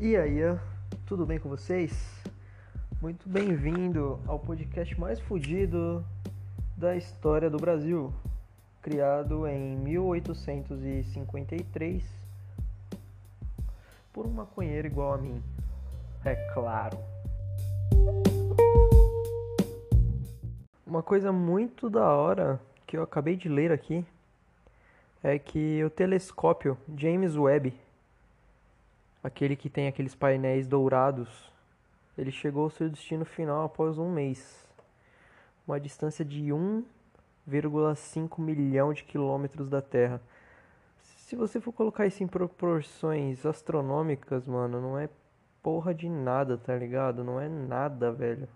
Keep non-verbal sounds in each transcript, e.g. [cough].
E aí, tudo bem com vocês? Muito bem-vindo ao podcast mais fodido da história do Brasil, criado em 1853 por um maconheiro igual a mim. É claro. Uma coisa muito da hora que eu acabei de ler aqui é que o telescópio James Webb, aquele que tem aqueles painéis dourados, ele chegou ao seu destino final após um mês, uma distância de 1,5 milhão de quilômetros da Terra. Se você for colocar isso em proporções astronômicas, mano, não é porra de nada, tá ligado? Não é nada, velho.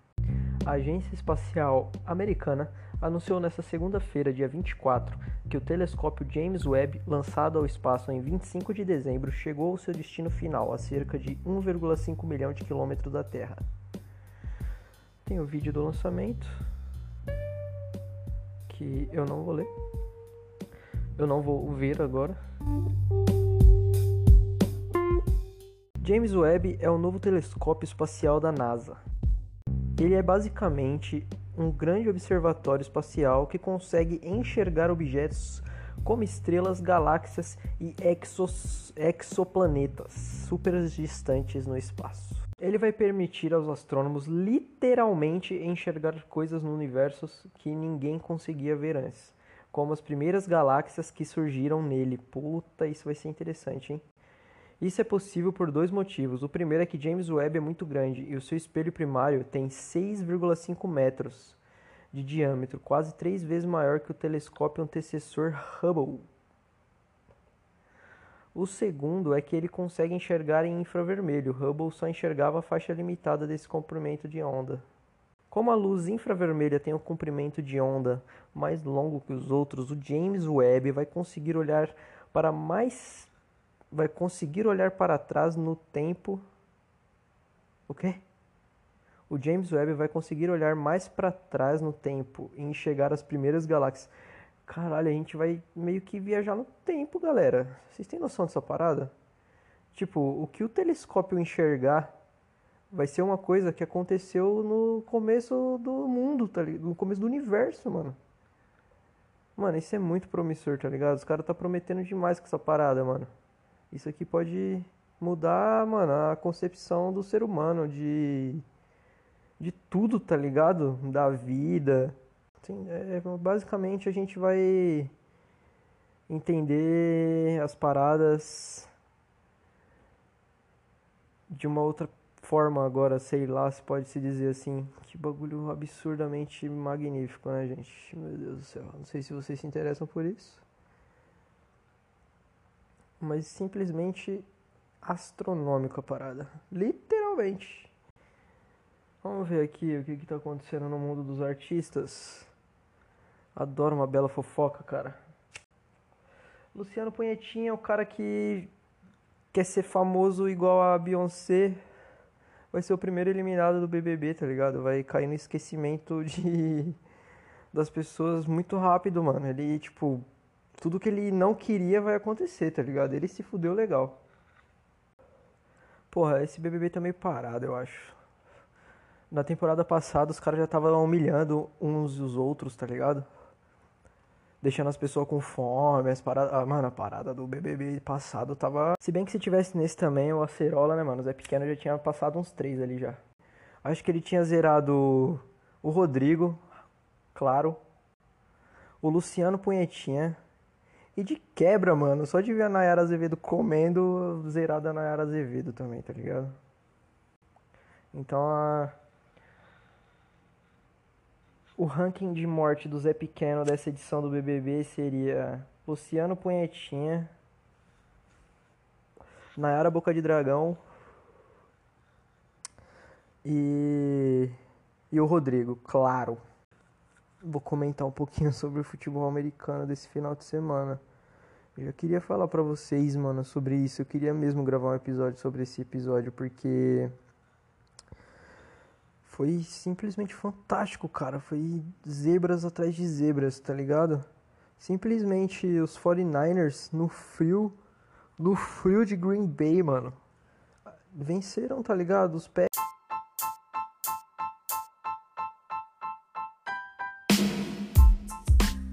A Agência Espacial Americana anunciou nesta segunda-feira, dia 24, que o telescópio James Webb, lançado ao espaço em 25 de dezembro, chegou ao seu destino final, a cerca de 1,5 milhão de quilômetros da Terra. Tem o vídeo do lançamento, que eu não vou ler. Eu não vou ver agora. James Webb é o novo telescópio espacial da NASA. Ele é basicamente um grande observatório espacial que consegue enxergar objetos como estrelas, galáxias e exos, exoplanetas super distantes no espaço. Ele vai permitir aos astrônomos literalmente enxergar coisas no universo que ninguém conseguia ver antes, como as primeiras galáxias que surgiram nele. Puta, isso vai ser interessante, hein? Isso é possível por dois motivos. O primeiro é que James Webb é muito grande e o seu espelho primário tem 6,5 metros de diâmetro, quase três vezes maior que o telescópio antecessor Hubble. O segundo é que ele consegue enxergar em infravermelho. Hubble só enxergava a faixa limitada desse comprimento de onda. Como a luz infravermelha tem um comprimento de onda mais longo que os outros, o James Webb vai conseguir olhar para mais vai conseguir olhar para trás no tempo. O quê? O James Webb vai conseguir olhar mais para trás no tempo e enxergar as primeiras galáxias. Caralho, a gente vai meio que viajar no tempo, galera. Vocês têm noção dessa parada? Tipo, o que o telescópio enxergar vai ser uma coisa que aconteceu no começo do mundo, tá ligado? No começo do universo, mano. Mano, isso é muito promissor, tá ligado? Os caras tá prometendo demais com essa parada, mano. Isso aqui pode mudar, mano, a concepção do ser humano, de. de tudo, tá ligado? Da vida. Assim, é, basicamente a gente vai entender as paradas de uma outra forma agora, sei lá, se pode se dizer assim. Que bagulho absurdamente magnífico, né, gente? Meu Deus do céu. Não sei se vocês se interessam por isso mas simplesmente astronômico a parada. Literalmente. Vamos ver aqui o que está acontecendo no mundo dos artistas. Adoro uma bela fofoca, cara. Luciano Punhetinha é o cara que quer ser famoso igual a Beyoncé. Vai ser o primeiro eliminado do BBB, tá ligado? Vai cair no esquecimento de [laughs] das pessoas muito rápido, mano. Ele, tipo, tudo que ele não queria vai acontecer, tá ligado? Ele se fudeu legal. Porra, esse BBB tá meio parado, eu acho. Na temporada passada os caras já estavam humilhando uns e os outros, tá ligado? Deixando as pessoas com fome, as paradas. Ah, mano, a parada do BBB passado tava. Se bem que se tivesse nesse também, o Acerola, né, mano? O Zé Pequeno já tinha passado uns três ali já. Acho que ele tinha zerado o Rodrigo, claro. O Luciano Punhetinha. E de quebra, mano, só de ver a Nayara Azevedo comendo, zerada a Nayara Azevedo também, tá ligado? Então a... O ranking de morte do Zé Pequeno dessa edição do BBB seria Luciano Punhetinha, Nayara Boca de Dragão e, e o Rodrigo, claro vou comentar um pouquinho [laughs] sobre o futebol americano desse final de semana. Eu já queria falar para vocês, mano, sobre isso. Eu queria mesmo gravar um episódio sobre esse episódio porque foi simplesmente fantástico, cara. Foi zebras atrás de zebras, tá ligado? Simplesmente os 49ers no frio, no frio de Green Bay, mano. venceram, tá ligado? Os pés.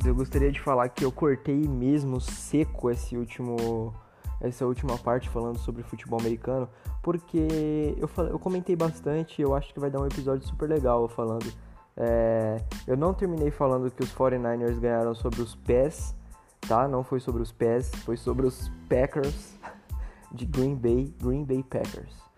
Eu gostaria de falar que eu cortei mesmo seco esse último essa última parte falando sobre futebol americano, porque eu, falei, eu comentei bastante, eu acho que vai dar um episódio super legal falando. É, eu não terminei falando que os 49ers ganharam sobre os pés, tá? Não foi sobre os pés, foi sobre os Packers [laughs] de Green Bay, Green Bay Packers.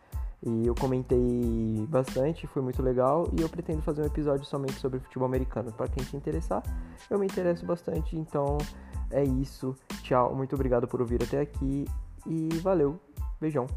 E eu comentei bastante, foi muito legal e eu pretendo fazer um episódio somente sobre futebol americano. Para quem se interessar, eu me interesso bastante, então é isso. Tchau, muito obrigado por ouvir até aqui e valeu. Beijão.